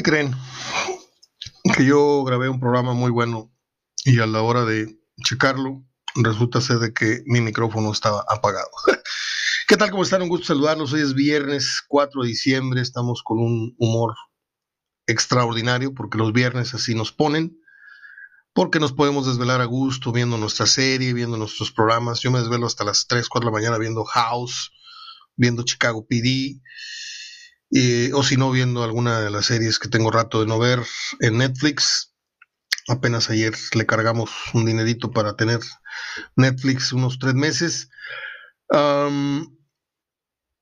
¿Qué creen? Que yo grabé un programa muy bueno y a la hora de checarlo resulta ser de que mi micrófono estaba apagado. ¿Qué tal? ¿Cómo están? Un gusto saludarlos. Hoy es viernes 4 de diciembre. Estamos con un humor extraordinario porque los viernes así nos ponen. Porque nos podemos desvelar a gusto viendo nuestra serie, viendo nuestros programas. Yo me desvelo hasta las 3, 4 de la mañana viendo House, viendo Chicago PD o si no, viendo alguna de las series que tengo rato de no ver en Netflix. Apenas ayer le cargamos un dinerito para tener Netflix unos tres meses.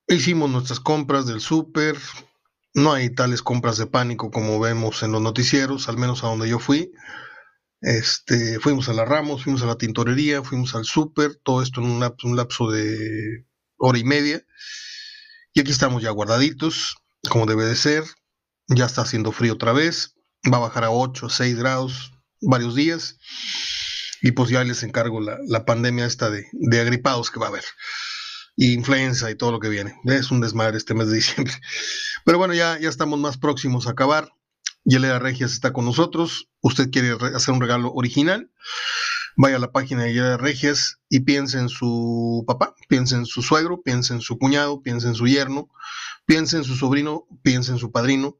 hicimos nuestras compras del súper. No hay tales compras de pánico como vemos en los noticieros, al menos a donde yo fui. Este, fuimos a la Ramos, fuimos a la tintorería, fuimos al súper, todo esto en un un lapso de hora y media. Y aquí estamos ya guardaditos, como debe de ser. Ya está haciendo frío otra vez. Va a bajar a 8, 6 grados varios días. Y pues ya les encargo la, pandemia esta de, agripados que va a haber. Y influenza y todo lo que viene. Es un desmadre este mes de diciembre. Pero bueno, ya, ya estamos más próximos a acabar. Yelena Regias está con nosotros. Usted quiere hacer un regalo original vaya a la página de de Regias y piense en su papá, piense en su suegro, piense en su cuñado, piense en su yerno, piense en su sobrino, piense en su padrino.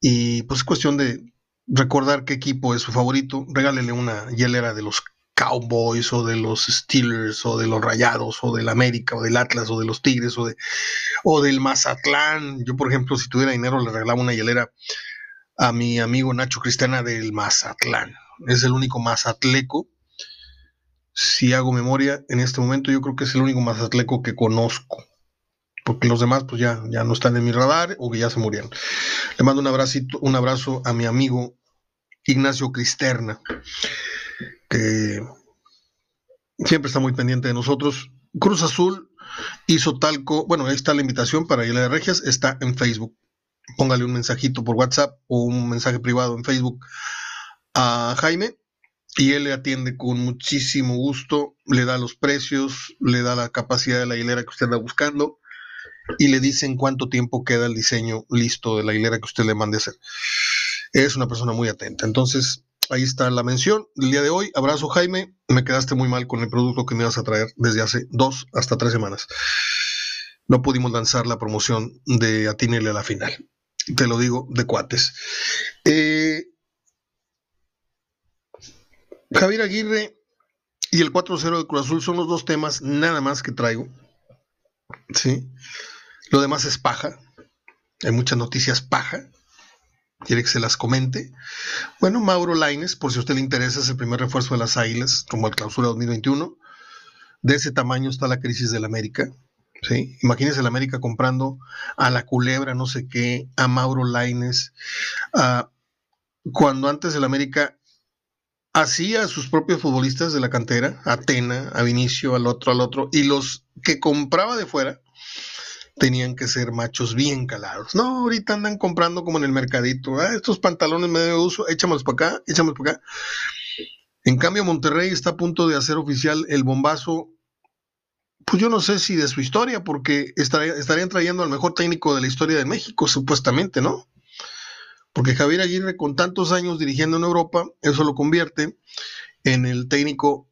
Y pues es cuestión de recordar qué equipo es su favorito. Regálele una hielera de los Cowboys o de los Steelers o de los Rayados o del América o del Atlas o de los Tigres o, de, o del Mazatlán. Yo, por ejemplo, si tuviera dinero, le regalaba una hielera a mi amigo Nacho Cristiana del Mazatlán. Es el único mazatleco si hago memoria, en este momento yo creo que es el único mazatleco que conozco. Porque los demás pues ya, ya no están en mi radar o que ya se murieron. Le mando un abracito, un abrazo a mi amigo Ignacio Cristerna, que siempre está muy pendiente de nosotros. Cruz Azul hizo talco, bueno, ahí está la invitación para ir a Regias, está en Facebook. Póngale un mensajito por WhatsApp o un mensaje privado en Facebook a Jaime y él le atiende con muchísimo gusto, le da los precios, le da la capacidad de la hilera que usted anda buscando y le dice en cuánto tiempo queda el diseño listo de la hilera que usted le mande hacer. Es una persona muy atenta. Entonces, ahí está la mención del día de hoy. Abrazo, Jaime. Me quedaste muy mal con el producto que me ibas a traer desde hace dos hasta tres semanas. No pudimos lanzar la promoción de Atinele a la final. Te lo digo de cuates. Eh, Javier Aguirre y el 4-0 de Cruz Azul son los dos temas nada más que traigo. ¿Sí? Lo demás es paja. Hay muchas noticias paja. Quiere que se las comente. Bueno, Mauro Laines, por si a usted le interesa, es el primer refuerzo de las Águilas, como el clausura 2021. De ese tamaño está la crisis del América. ¿sí? Imagínese el América comprando a la culebra, no sé qué, a Mauro Laines. cuando antes el América hacía a sus propios futbolistas de la cantera, a Atena, a Vinicio, al otro, al otro, y los que compraba de fuera tenían que ser machos bien calados. No, ahorita andan comprando como en el mercadito, ah, estos pantalones medio uso, échamelos para acá, échamelos para acá. En cambio, Monterrey está a punto de hacer oficial el bombazo, pues yo no sé si de su historia, porque estarían trayendo al mejor técnico de la historia de México, supuestamente, ¿no? Porque Javier Aguirre, con tantos años dirigiendo en Europa, eso lo convierte en el técnico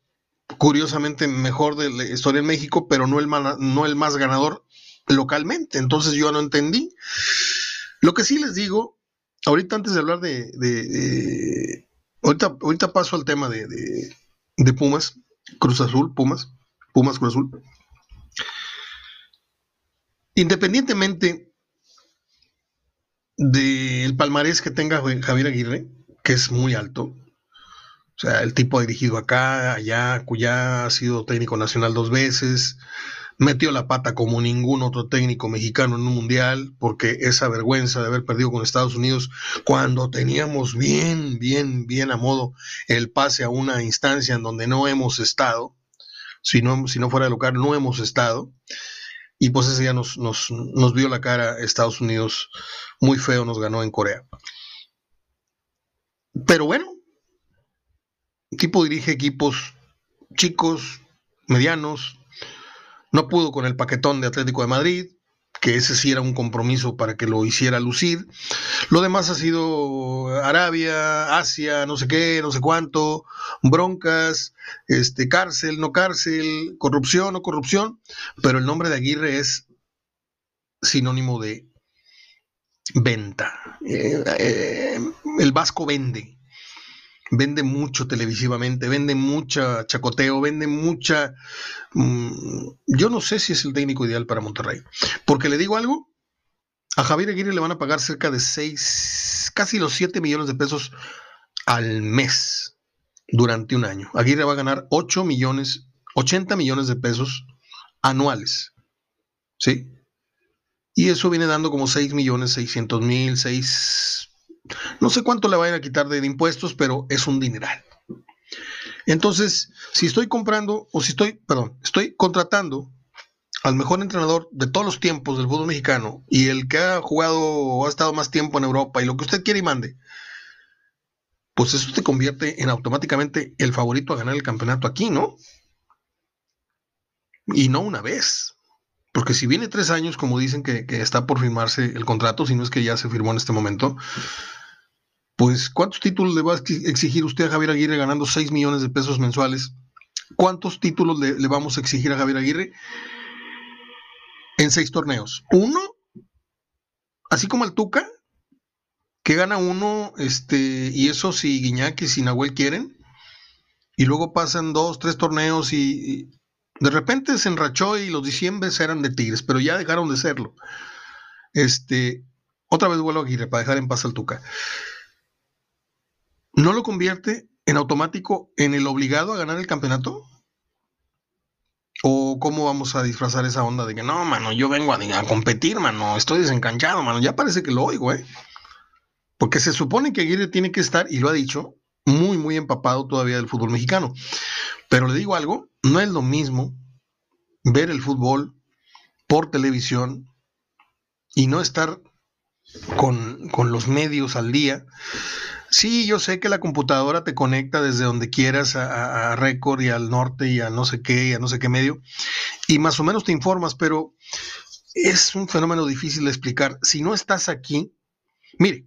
curiosamente mejor de la historia en México, pero no el, no el más ganador localmente. Entonces yo no entendí. Lo que sí les digo, ahorita antes de hablar de... ahorita, ahorita paso al tema de, de Pumas, Cruz Azul, Pumas, Pumas Cruz Azul. Independientemente del palmarés que tenga Javier Aguirre, que es muy alto. O sea, el tipo dirigido acá, allá, cuya ha sido técnico nacional dos veces, metió la pata como ningún otro técnico mexicano en un mundial, porque esa vergüenza de haber perdido con Estados Unidos cuando teníamos bien, bien, bien a modo el pase a una instancia en donde no hemos estado, si no, si no fuera de local, no hemos estado. Y pues ese día nos, nos, nos vio la cara Estados Unidos muy feo, nos ganó en Corea. Pero bueno, el tipo dirige equipos chicos, medianos, no pudo con el paquetón de Atlético de Madrid, que ese sí era un compromiso para que lo hiciera lucir. Lo demás ha sido Arabia, Asia, no sé qué, no sé cuánto, broncas, este, cárcel, no cárcel, corrupción, no corrupción, pero el nombre de Aguirre es sinónimo de venta. Eh, eh, el Vasco vende. Vende mucho televisivamente, vende mucha chacoteo, vende mucha... Mm, yo no sé si es el técnico ideal para Monterrey. Porque le digo algo, a Javier Aguirre le van a pagar cerca de 6, casi los 7 millones de pesos al mes durante un año. Aguirre va a ganar 8 millones, 80 millones de pesos anuales. ¿Sí? Y eso viene dando como 6 millones 600 mil, 6... No sé cuánto le vayan a quitar de, impuestos, pero es un dineral. Entonces, si estoy comprando, o si estoy, perdón, estoy contratando al mejor entrenador de todos los tiempos del fútbol mexicano y el que ha jugado o ha estado más tiempo en Europa y lo que usted quiere y mande, pues eso te convierte en automáticamente el favorito a ganar el campeonato aquí, ¿no? Y no una vez. Porque si viene tres años, como dicen que, está por firmarse el contrato, si no es que ya se firmó en este momento, pues ¿cuántos títulos le va a exigir usted a Javier Aguirre ganando 6 millones de pesos mensuales? ¿Cuántos títulos le, vamos a exigir a Javier Aguirre en seis torneos? ¿Uno? Así como el Tuca, que gana uno, este, y eso si Guiñac y si Nahuel quieren, y luego pasan dos, tres torneos y, de repente se enrachó y los diciembres eran de Tigres, pero ya dejaron de serlo. Este, otra vez vuelvo a Aguirre para dejar en paz al Tuca. ¿No lo convierte en automático en el obligado a ganar el campeonato? ¿O cómo vamos a disfrazar esa onda de que no, mano, yo vengo a, competir, mano, estoy desencanchado, mano? Ya parece que lo oigo, ¿eh? Porque se supone que Aguirre tiene que estar, y lo ha dicho, muy, muy empapado todavía del fútbol mexicano. Pero le digo algo, no es lo mismo ver el fútbol por televisión y no estar con, los medios al día. Sí, yo sé que la computadora te conecta desde donde quieras a, Record y al norte y a no sé qué y a no sé qué medio y más o menos te informas, pero es un fenómeno difícil de explicar. Si no estás aquí, mire,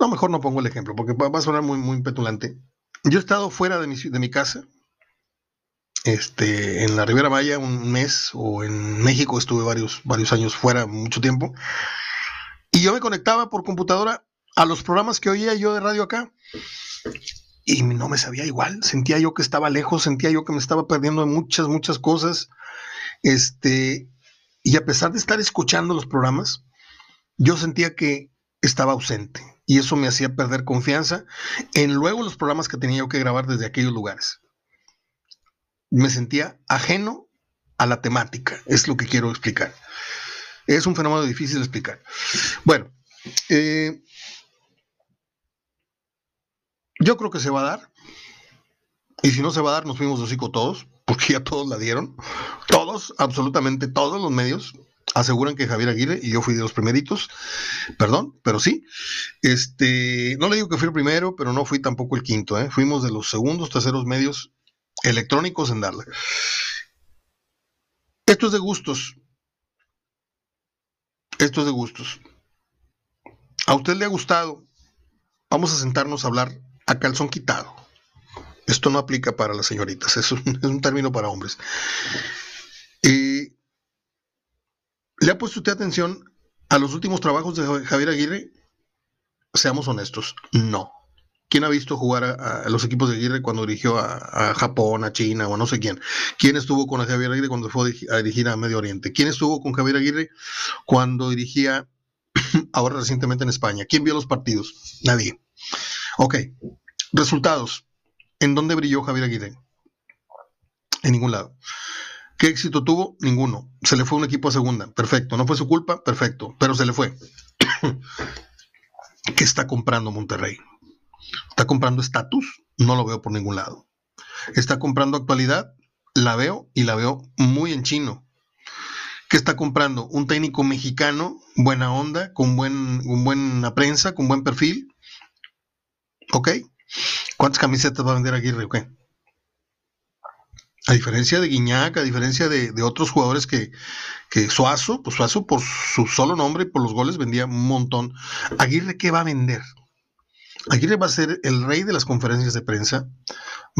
no, mejor no pongo el ejemplo porque va a sonar muy, muy petulante. Yo he estado fuera de mi, de mi casa, este, en la Ribera Maya un mes, o en México estuve varios, varios años fuera, mucho tiempo, y yo me conectaba por computadora a los programas que oía yo de radio acá, y no me sabía igual, sentía yo que estaba lejos, sentía yo que me estaba perdiendo de muchas, muchas cosas, este, y a pesar de estar escuchando los programas, yo sentía que estaba ausente y eso me hacía perder confianza en luego los programas que tenía yo que grabar desde aquellos lugares. Me sentía ajeno a la temática, es lo que quiero explicar. Es un fenómeno difícil de explicar. Bueno, eh, yo creo que se va a dar. Y si no se va a dar, nos fuimos de hocico todos, porque ya todos la dieron. Todos, absolutamente todos los medios aseguran que Javier Aguirre, y yo fui de los primeritos, perdón, pero sí, este, no le digo que fui el primero, pero no fui tampoco el quinto, ¿eh? fuimos de los segundos, terceros medios electrónicos en darle. Esto es de gustos. Esto es de gustos. ¿A usted le ha gustado? Vamos a sentarnos a hablar a calzón quitado. Esto no aplica para las señoritas, es un, es un término para hombres. Eh, ¿Le ha puesto usted atención a los últimos trabajos de Javier Aguirre? Seamos honestos, no. ¿Quién ha visto jugar a, los equipos de Aguirre cuando dirigió a, Japón, a China o a no sé quién? ¿Quién estuvo con Javier Aguirre cuando fue a dirigir a Medio Oriente? ¿Quién estuvo con Javier Aguirre cuando dirigía ahora recientemente en España? ¿Quién vio los partidos? Nadie. Ok. Resultados. ¿En dónde brilló Javier Aguirre? En ningún lado. ¿Qué éxito tuvo? Ninguno. Se le fue un equipo a segunda. Perfecto. No fue su culpa. Perfecto. Pero se le fue. ¿Qué está comprando Monterrey? ¿Está comprando estatus? No lo veo por ningún lado. ¿Está comprando actualidad? La veo y la veo muy en chino. ¿Qué está comprando? Un técnico mexicano, buena onda, con, buen, buena prensa, con buen perfil. ¿Ok? ¿Cuántas camisetas va a vender Aguirre? A diferencia de Guiñac, a diferencia de, otros jugadores que, que Suazo, pues Suazo por su solo nombre y por los goles vendía un montón. Aguirre, ¿qué va a vender? Aguirre va a ser el rey de las conferencias de prensa,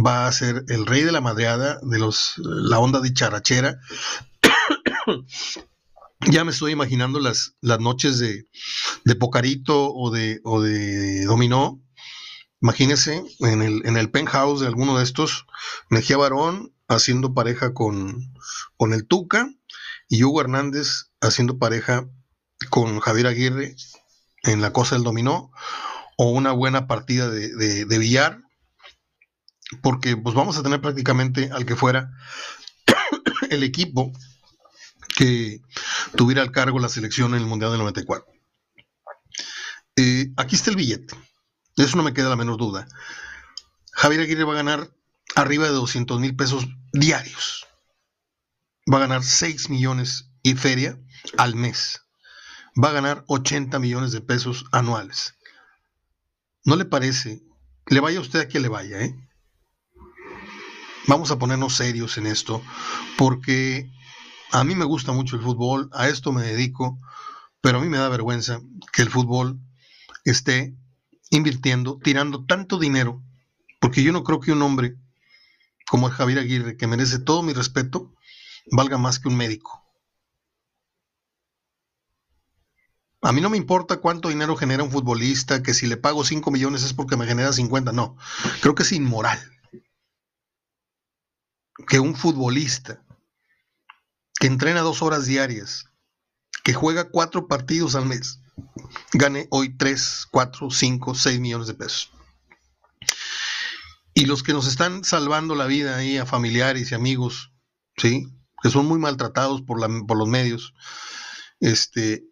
va a ser el rey de la madreada, de los, la onda de charachera. ya me estoy imaginando las, las noches de, de Pocarito o de, o de Dominó. Imagínense en el, en el penthouse de alguno de estos, Mejía Barón haciendo pareja con, con el Tuca y Hugo Hernández haciendo pareja con Javier Aguirre en la cosa del dominó o una buena partida de, de, billar porque pues vamos a tener prácticamente al que fuera el equipo que tuviera al cargo la selección en el Mundial del 94. Eh, aquí está el billete, de eso no me queda la menor duda. Javier Aguirre va a ganar arriba de 200 mil pesos diarios. Va a ganar 6 millones y feria al mes. Va a ganar 80 millones de pesos anuales. ¿No le parece? Le vaya usted a quien le vaya, ¿eh? Vamos a ponernos serios en esto, porque a mí me gusta mucho el fútbol, a esto me dedico, pero a mí me da vergüenza que el fútbol esté invirtiendo, tirando tanto dinero, porque yo no creo que un hombre como el Javier Aguirre, que merece todo mi respeto, valga más que un médico. A mí no me importa cuánto dinero genera un futbolista, que si le pago 5 millones es porque me genera 50, no. Creo que es inmoral que un futbolista que entrena dos horas diarias, que juega cuatro partidos al mes, gane hoy 3, 4, 5, 6 millones de pesos. Y los que nos están salvando la vida ahí a familiares y amigos, ¿sí? Que son muy maltratados por, por los medios, este,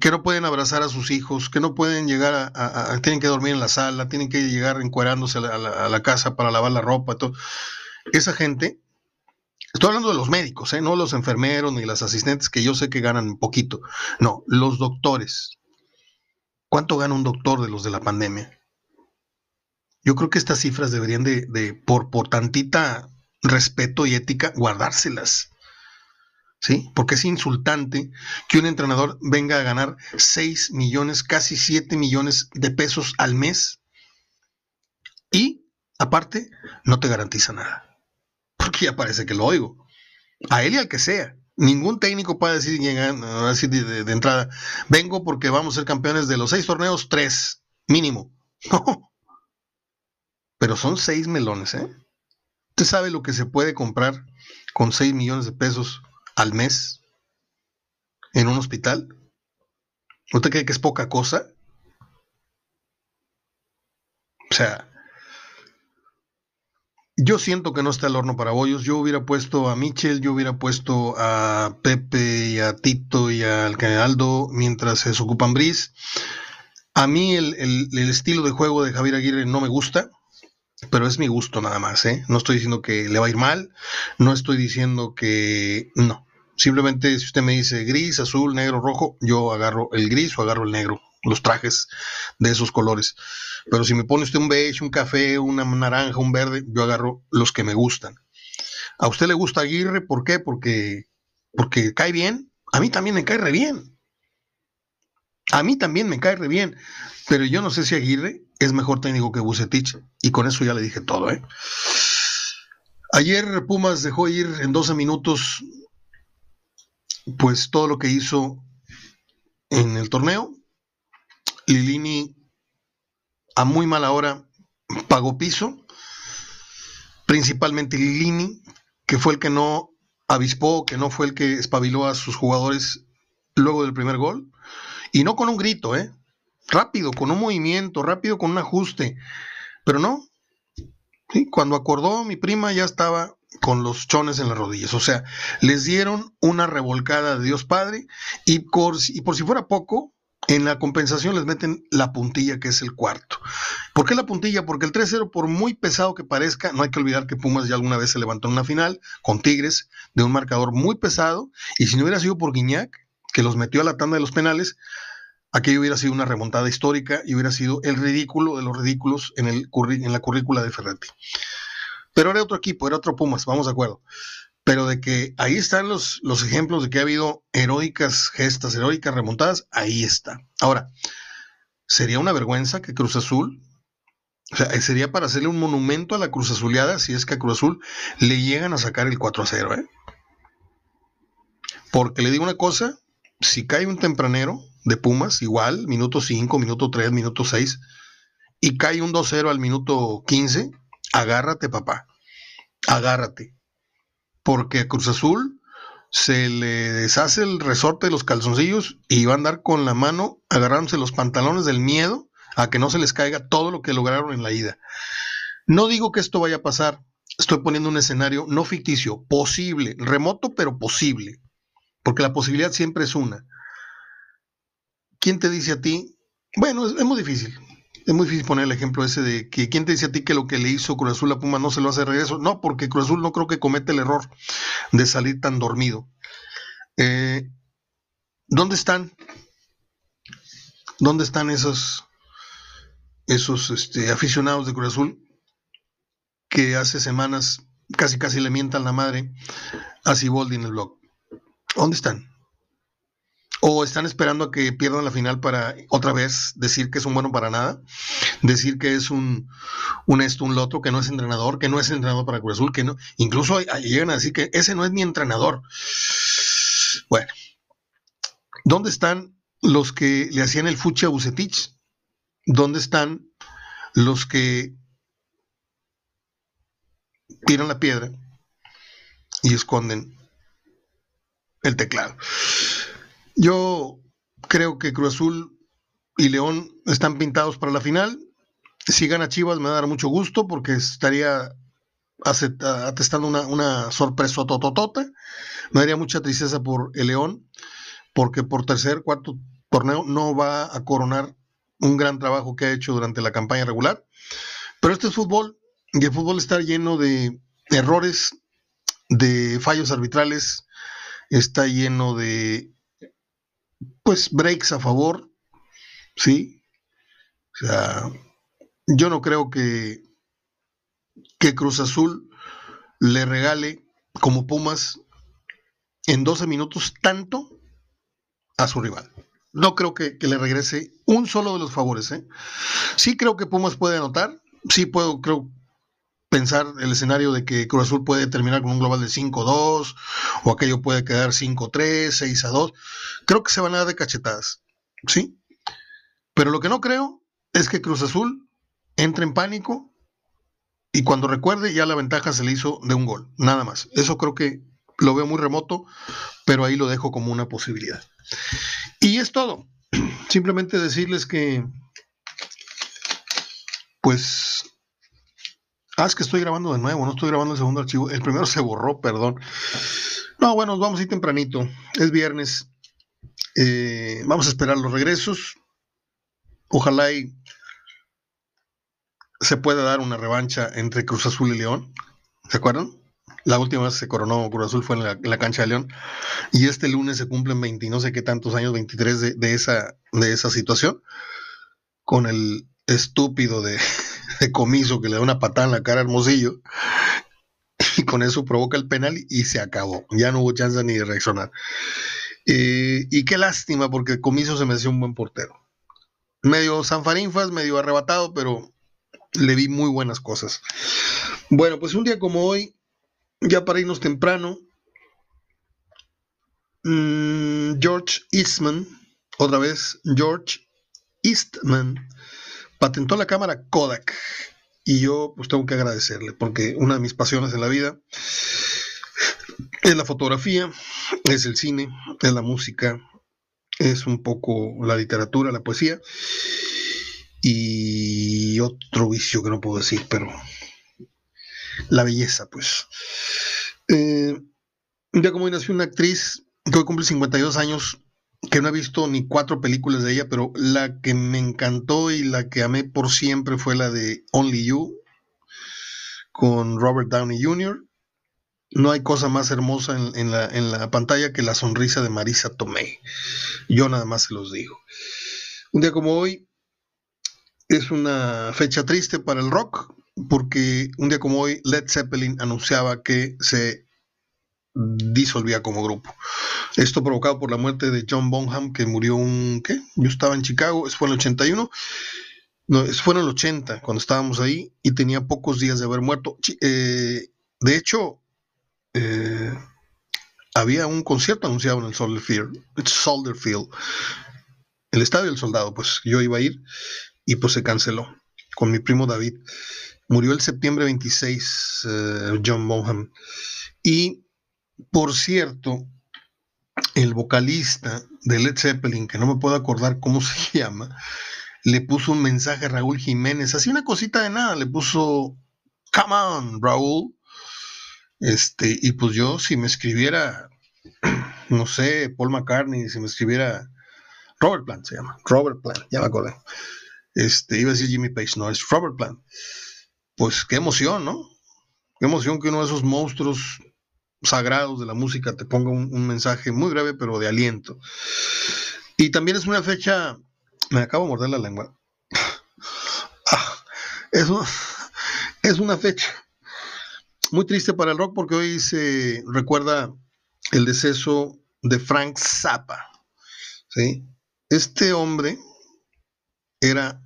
que no pueden abrazar a sus hijos, que no pueden llegar a, tienen que dormir en la sala, tienen que llegar encuerándose a la, casa para lavar la ropa, todo. Esa gente, estoy hablando de los médicos, ¿eh? no los enfermeros ni las asistentes que yo sé que ganan poquito, no, los doctores. ¿Cuánto gana un doctor de los de la pandemia? Yo creo que estas cifras deberían de, por, por tantita respeto y ética, guardárselas. ¿Sí? Porque es insultante que un entrenador venga a ganar 6 millones, casi 7 millones de pesos al mes y, aparte, no te garantiza nada. Porque ya parece que lo oigo. A él y al que sea. Ningún técnico puede decir, de, entrada, vengo porque vamos a ser campeones de los seis torneos, tres, mínimo. No, pero son seis melones, ¿eh? ¿Usted sabe lo que se puede comprar con seis millones de pesos al mes en un hospital? ¿Usted cree que es poca cosa? O sea, yo siento que no está el horno para bollos. Yo hubiera puesto a Michel, yo hubiera puesto a Pepe y a Tito y al Canaldo mientras se ocupan Bris. A mí el, el, estilo de juego de Javier Aguirre no me gusta pero es mi gusto nada más, ¿eh? No estoy diciendo que le va a ir mal, no estoy diciendo que no. Simplemente si usted me dice gris, azul, negro, rojo, yo agarro el gris o agarro el negro, los trajes de esos colores. Pero si me pone usted un beige, un café, una naranja, un verde, yo agarro los que me gustan. ¿A usted le gusta Aguirre? ¿Por qué? Porque, porque cae bien. A mí también me cae re bien. A mí también me cae re bien. Pero yo no sé si Aguirre es mejor técnico que Bucetich. Y con eso ya le dije todo, ¿eh? Ayer Pumas dejó ir en 12 minutos pues todo lo que hizo en el torneo. Lilini a muy mala hora pagó piso, principalmente Lilini, que fue el que no avispó, que no fue el que espabiló a sus jugadores luego del primer gol, y no con un grito, ¿eh? rápido, con un movimiento, rápido con un ajuste. Pero no. Cuando acordó, mi prima ya estaba con los chones en las rodillas. O sea, les dieron una revolcada de Dios Padre y por, y por si fuera poco, en la compensación les meten la puntilla, que es el cuarto. ¿Por qué la puntilla? Porque el 3-0, por muy pesado que parezca, no hay que olvidar que Pumas ya alguna vez se levantó en una final con Tigres de un marcador muy pesado. Y si no hubiera sido por Guiñac, que los metió a la tanda de los penales, aquello hubiera sido una remontada histórica y hubiera sido el ridículo de los ridículos en, el, en la currícula de Ferretti. Pero era otro equipo, era otro Pumas, vamos de acuerdo. Pero de que ahí están los, los ejemplos de que ha habido heroicas gestas, heroicas remontadas, ahí está. Ahora, sería una vergüenza que Cruz Azul, o sea, sería para hacerle un monumento a la Cruz Azuleada si es que a Cruz Azul le llegan a sacar el 4 a 0, ¿eh? Porque le digo una cosa, si cae un tempranero de Pumas, igual, minuto 5, minuto 3, minuto 6, y cae un 2-0 al minuto 15, agárrate, papá. Agárrate. Porque a Cruz Azul se le deshace el resorte de los calzoncillos y va a andar con la mano agarrándose los pantalones del miedo a que no se les caiga todo lo que lograron en la ida. No digo que esto vaya a pasar, estoy poniendo un escenario no ficticio, posible, remoto pero posible, porque la posibilidad siempre es una. ¿Quién te dice a ti? Bueno, es, es muy difícil, es muy difícil poner el ejemplo ese de que quién te dice a ti que lo que le hizo Cruz Azul a Puma no se lo hace de regreso. No, porque Cruz Azul no creo que comete el error de salir tan dormido. Eh, ¿Dónde están? ¿Dónde están esos, esos este, aficionados de Cruz Azul que hace semanas casi casi le mientan la madre a Siboldi en el blog? ¿Dónde están? ¿O están esperando a que pierdan la final para otra vez decir que es un bueno para nada? Decir que es un, un esto, un loto, que no es entrenador, que no es entrenador para Cruz Azul, que no. Incluso llegan a decir que ese no es mi entrenador. Bueno, ¿dónde están los que le hacían el fuchi a Bucetich? ¿Dónde están los que tiran la piedra y esconden el teclado? Yo creo que Cruz Azul y León están pintados para la final. Si gana Chivas me va a dar mucho gusto porque estaría atestando una, sorpresa tototota. Me daría mucha tristeza por el León porque por tercer, cuarto torneo no va a coronar un gran trabajo que ha hecho durante la campaña regular. Pero este es fútbol y el fútbol está lleno de errores, de fallos arbitrales, está lleno de pues breaks a favor, ¿sí? O sea, yo no creo que, que Cruz Azul le regale como Pumas en 12 minutos tanto a su rival. No creo que, que, le regrese un solo de los favores. ¿eh? Sí creo que Pumas puede anotar. Sí puedo, creo, pensar el escenario de que Cruz Azul puede terminar con un global de 5-2 o aquello puede quedar 5-3, 6-2. Creo que se van a dar de cachetadas, ¿sí? Pero lo que no creo es que Cruz Azul entre en pánico y cuando recuerde ya la ventaja se le hizo de un gol, nada más. Eso creo que lo veo muy remoto, pero ahí lo dejo como una posibilidad. Y es todo. Simplemente decirles que, pues, Ah, es que estoy grabando de nuevo, no estoy grabando el segundo archivo. El primero se borró, perdón. No, bueno, vamos a ir tempranito. Es viernes. Eh, vamos a esperar los regresos. Ojalá y se pueda dar una revancha entre Cruz Azul y León. ¿Se acuerdan? La última vez se coronó Cruz Azul fue en la, cancha de León. Y este lunes se cumplen 20, no sé qué tantos años, 23 de, de, esa, de esa situación. Con el estúpido de, de comiso que le da una patada en la cara a Hermosillo y con eso provoca el penal y se acabó. Ya no hubo chance ni de reaccionar. Eh, y qué lástima porque comiso se me hacía un buen portero. Medio sanfarinfas, medio arrebatado, pero le vi muy buenas cosas. Bueno, pues un día como hoy, ya para irnos temprano, mmm, George Eastman, otra vez George Eastman, patentó la cámara Kodak y yo pues tengo que agradecerle porque una de mis pasiones en la vida es la fotografía, es el cine, es la música, es un poco la literatura, la poesía y otro vicio que no puedo decir, pero la belleza pues. Eh, día como hoy nació una actriz que hoy cumple 52 años que no he visto ni cuatro películas de ella, pero la que me encantó y la que amé por siempre fue la de Only You con Robert Downey Jr. No hay cosa más hermosa en, la, en la pantalla que la sonrisa de Marisa Tomei. Yo nada más se los digo. Un día como hoy es una fecha triste para el rock, porque un día como hoy Led Zeppelin anunciaba que se disolvía como grupo. Esto provocado por la muerte de John Bonham, que murió un... ¿qué? Yo estaba en Chicago, eso fue en el 81. No, fue en el 80, cuando estábamos ahí, y tenía pocos días de haber muerto. Eh, de hecho, eh, había un concierto anunciado en el Soldier Field, el Estadio del Soldado, pues yo iba a ir y pues se canceló con mi primo David. Murió el septiembre 26 eh, John Bonham. Y por cierto, el vocalista de Led Zeppelin, que no me puedo acordar cómo se llama, le puso un mensaje a Raúl Jiménez, así una cosita de nada, le puso, come on, Raúl. Este, y pues yo, si me escribiera, no sé, Paul McCartney, si me escribiera Robert Plant, se llama, Robert Plant, ya me acordé. Este, iba a decir Jimmy Page, no, es Robert Plant. Pues qué emoción, ¿no? Qué emoción que uno de esos monstruos sagrados de la música te ponga un, mensaje muy breve, pero de aliento. Y también es una fecha, me acabo de morder la lengua. Ah, es, una, es una fecha muy triste para el rock porque hoy se recuerda el deceso de Frank Zappa. ¿sí? Este hombre era,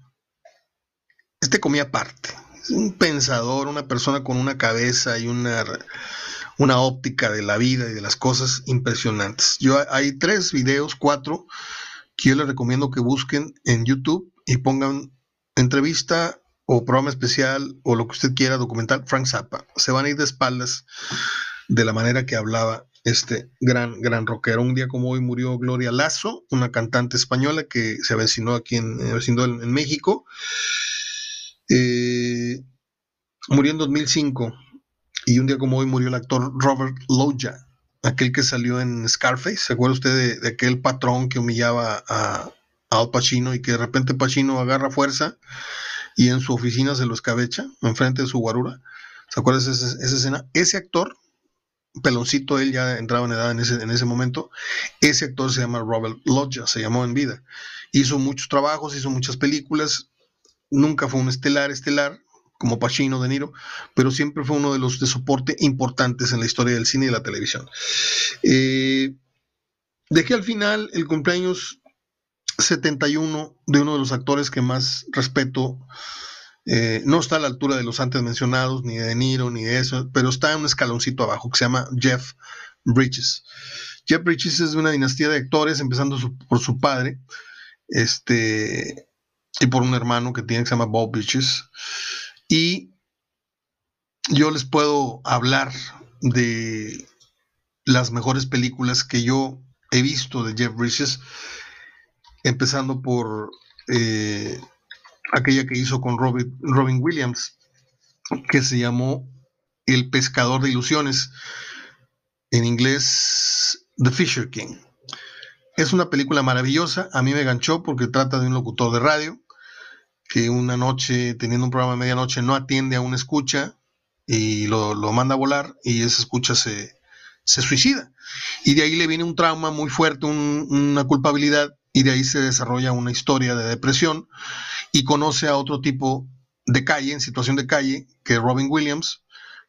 este comía aparte, un pensador, una persona con una cabeza y una una óptica de la vida y de las cosas impresionantes. Yo hay tres videos, cuatro, que yo les recomiendo que busquen en YouTube y pongan entrevista o programa especial o lo que usted quiera documentar Frank Zappa. Se van a ir de espaldas de la manera que hablaba este gran, gran rockero. Un día como hoy murió Gloria Lazo, una cantante española que se avecinó aquí en, en, México. Eh, murió en 2005 y un día como hoy murió el actor Robert Loggia, aquel que salió en Scarface. ¿Se acuerda usted de, aquel patrón que humillaba a, Al Pacino y que de repente Pacino agarra fuerza y en su oficina se lo escabecha enfrente de su guarura? ¿Se acuerda esa, escena? Ese actor, peloncito, él ya entraba en edad en ese, en ese momento, ese actor se llama Robert Loggia, se llamó en vida. Hizo muchos trabajos, hizo muchas películas, nunca fue un estelar, estelar, como Pacino, De Niro, pero siempre fue uno de los de soporte importantes en la historia del cine y la televisión. Eh, dejé al final el cumpleaños 71 de uno de los actores que más respeto. Eh, no está a la altura de los antes mencionados, ni de De Niro, ni de eso, pero está en un escaloncito abajo, que se llama Jeff Bridges. Jeff Bridges es de una dinastía de actores, empezando por su padre, este, y por un hermano que tiene que se llama Bob Bridges. Y yo les puedo hablar de las mejores películas que yo he visto de Jeff Bridges, empezando por eh, aquella que hizo con Robin, Robin Williams, que se llamó El pescador de ilusiones, en inglés The Fisher King. Es una película maravillosa, a mí me ganchó porque trata de un locutor de radio que una noche, teniendo un programa de medianoche, no atiende a una escucha y lo, manda a volar y esa escucha se, suicida. Y de ahí le viene un trauma muy fuerte, una culpabilidad, y de ahí se desarrolla una historia de depresión y conoce a otro tipo de calle, en situación de calle, que Robin Williams,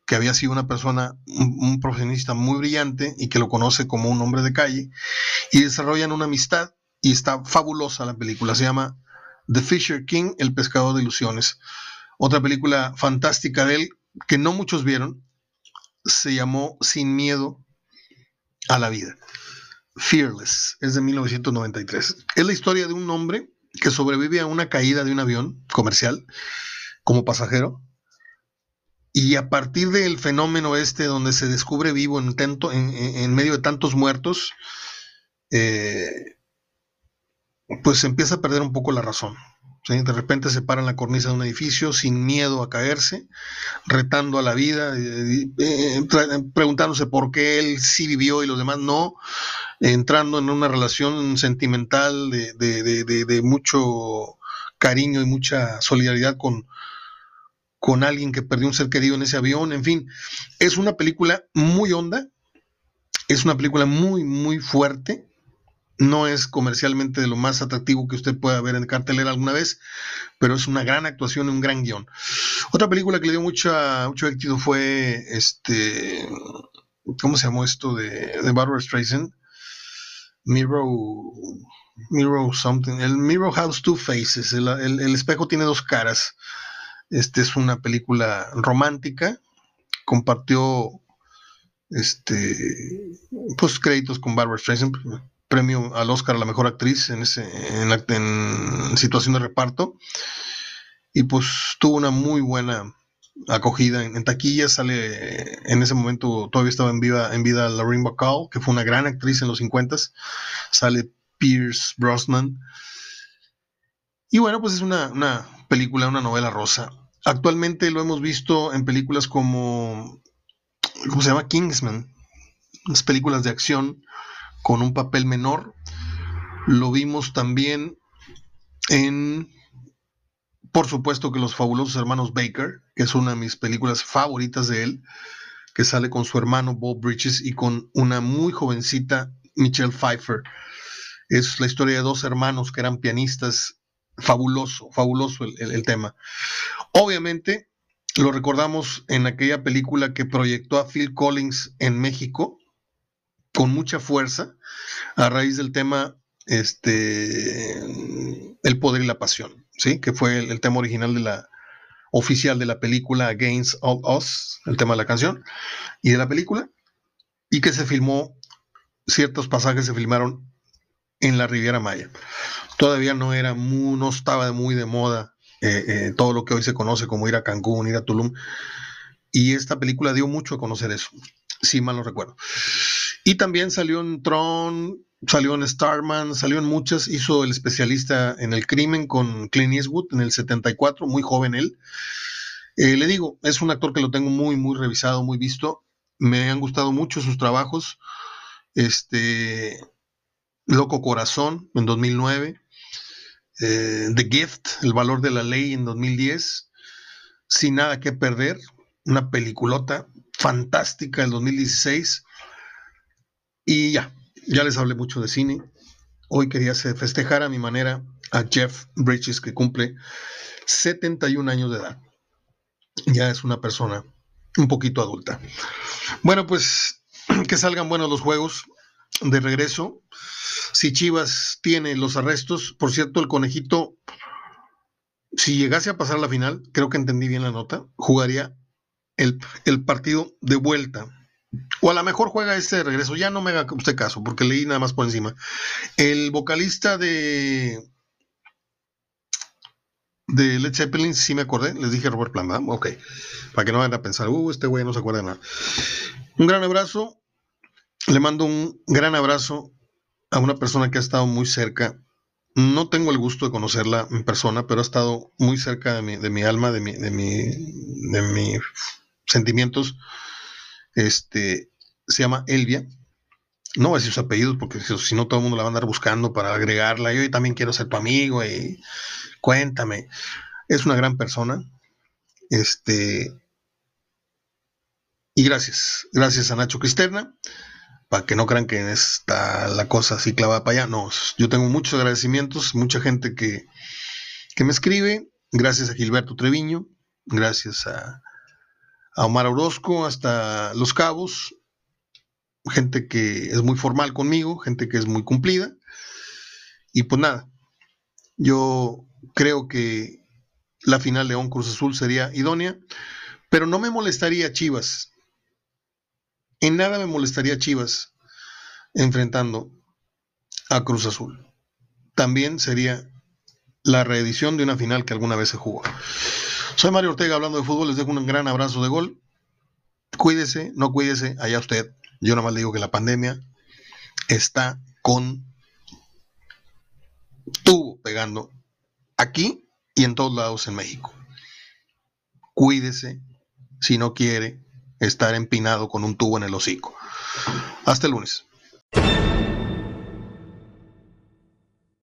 que había sido una persona, un, un profesionista muy brillante y que lo conoce como un hombre de calle, y desarrollan una amistad y está fabulosa la película, se llama The Fisher King, El pescador de ilusiones. Otra película fantástica de él que no muchos vieron, se llamó Sin miedo a la vida. Fearless, es de 1993. Es la historia de un hombre que sobrevive a una caída de un avión comercial como pasajero. Y a partir del fenómeno este, donde se descubre vivo en, en, medio de tantos muertos, eh, pues empieza a perder un poco la razón. De repente se para en la cornisa de un edificio sin miedo a caerse, retando a la vida, eh, eh, preguntándose por qué él sí vivió y los demás no, entrando en una relación sentimental de, mucho cariño y mucha solidaridad con, con alguien que perdió un ser querido en ese avión, en fin, es una película muy honda, es una película muy, muy fuerte, No es comercialmente de lo más atractivo que usted pueda ver en cartelera alguna vez, pero es una gran actuación y un gran guion. Otra película que le dio mucha, mucho éxito fue este. ¿Cómo se llamó esto? De, de Barbara Streisand. Mirror. Mirror something. El Mirror House Two Faces. El, el, espejo tiene dos caras. Este es una película romántica. Compartió este pues créditos con Barbara Streisand premio al Oscar a la mejor actriz en, ese, en, situación de reparto. Y pues tuvo una muy buena acogida en, taquilla. Sale en ese momento, todavía estaba en vida, en vida Lorraine Bacall, que fue una gran actriz en los 50 Sale Pierce Brosnan. Y bueno, pues es una, una película, una novela rosa. Actualmente lo hemos visto en películas como, ¿cómo se llama? Kingsman. Las películas de acción con un papel menor. Lo vimos también en, por supuesto que Los Fabulosos Hermanos Baker, que es una de mis películas favoritas de él, que sale con su hermano Bob Bridges y con una muy jovencita Michelle Pfeiffer. Es la historia de dos hermanos que eran pianistas. Fabuloso, fabuloso el, el tema. Obviamente, lo recordamos en aquella película que proyectó a Phil Collins en México, con mucha fuerza a raíz del tema este el poder y la pasión, ¿sí? Que fue el, tema original de la oficial de la película Against All Us, el tema de la canción y de la película y que se filmó ciertos pasajes se filmaron en la Riviera Maya. Todavía no era muy, no estaba muy de moda eh, eh, todo lo que hoy se conoce como ir a Cancún, ir a Tulum. Y esta película dio mucho a conocer eso, si mal no recuerdo. Y también salió en Tron, salió en Starman, salió en muchas, hizo el especialista en el crimen con Clint Eastwood en el 74, muy joven él. Eh, le digo, es un actor que lo tengo muy, muy revisado, muy visto. Me han gustado mucho sus trabajos. Este, Loco Corazón en 2009. Eh, The Gift, El Valor de la Ley en 2010. Sin nada que perder, una peliculota fantástica en 2016. Y ya, ya les hablé mucho de cine. Hoy quería festejar a mi manera a Jeff Bridges, que cumple 71 años de edad. Ya es una persona un poquito adulta. Bueno, pues que salgan buenos los juegos de regreso. Si Chivas tiene los arrestos, por cierto, el conejito, si llegase a pasar la final, creo que entendí bien la nota, jugaría el, el partido de vuelta o a lo mejor juega este de regreso. Ya no me haga usted caso, porque leí nada más por encima. El vocalista de. De Led Zeppelin, sí me acordé. Les dije Robert Plant, Ok. Para que no vayan a pensar, uh, este güey no se acuerda de nada. Un gran abrazo. Le mando un gran abrazo a una persona que ha estado muy cerca. No tengo el gusto de conocerla en persona, pero ha estado muy cerca de mi, de mi alma, de, mi, de, mi, de mis sentimientos este, se llama Elvia. No voy a decir sus apellidos porque si no todo el mundo la va a andar buscando para agregarla. Yo también quiero ser tu amigo y cuéntame. Es una gran persona. Este. Y gracias. Gracias a Nacho Cristerna. Para que no crean que está la cosa así clavada para allá. No, yo tengo muchos agradecimientos, mucha gente que, que me escribe. Gracias a Gilberto Treviño. Gracias a a Omar Orozco hasta Los Cabos, gente que es muy formal conmigo, gente que es muy cumplida. Y pues nada, yo creo que la final León Cruz Azul sería idónea, pero no me molestaría Chivas. En nada me molestaría Chivas enfrentando a Cruz Azul. También sería la reedición de una final que alguna vez se jugó. Soy Mario Ortega hablando de fútbol, les dejo un gran abrazo de gol. Cuídese, no cuídese, allá usted. Yo nada más le digo que la pandemia está con tubo pegando aquí y en todos lados en México. Cuídese si no quiere estar empinado con un tubo en el hocico. Hasta el lunes.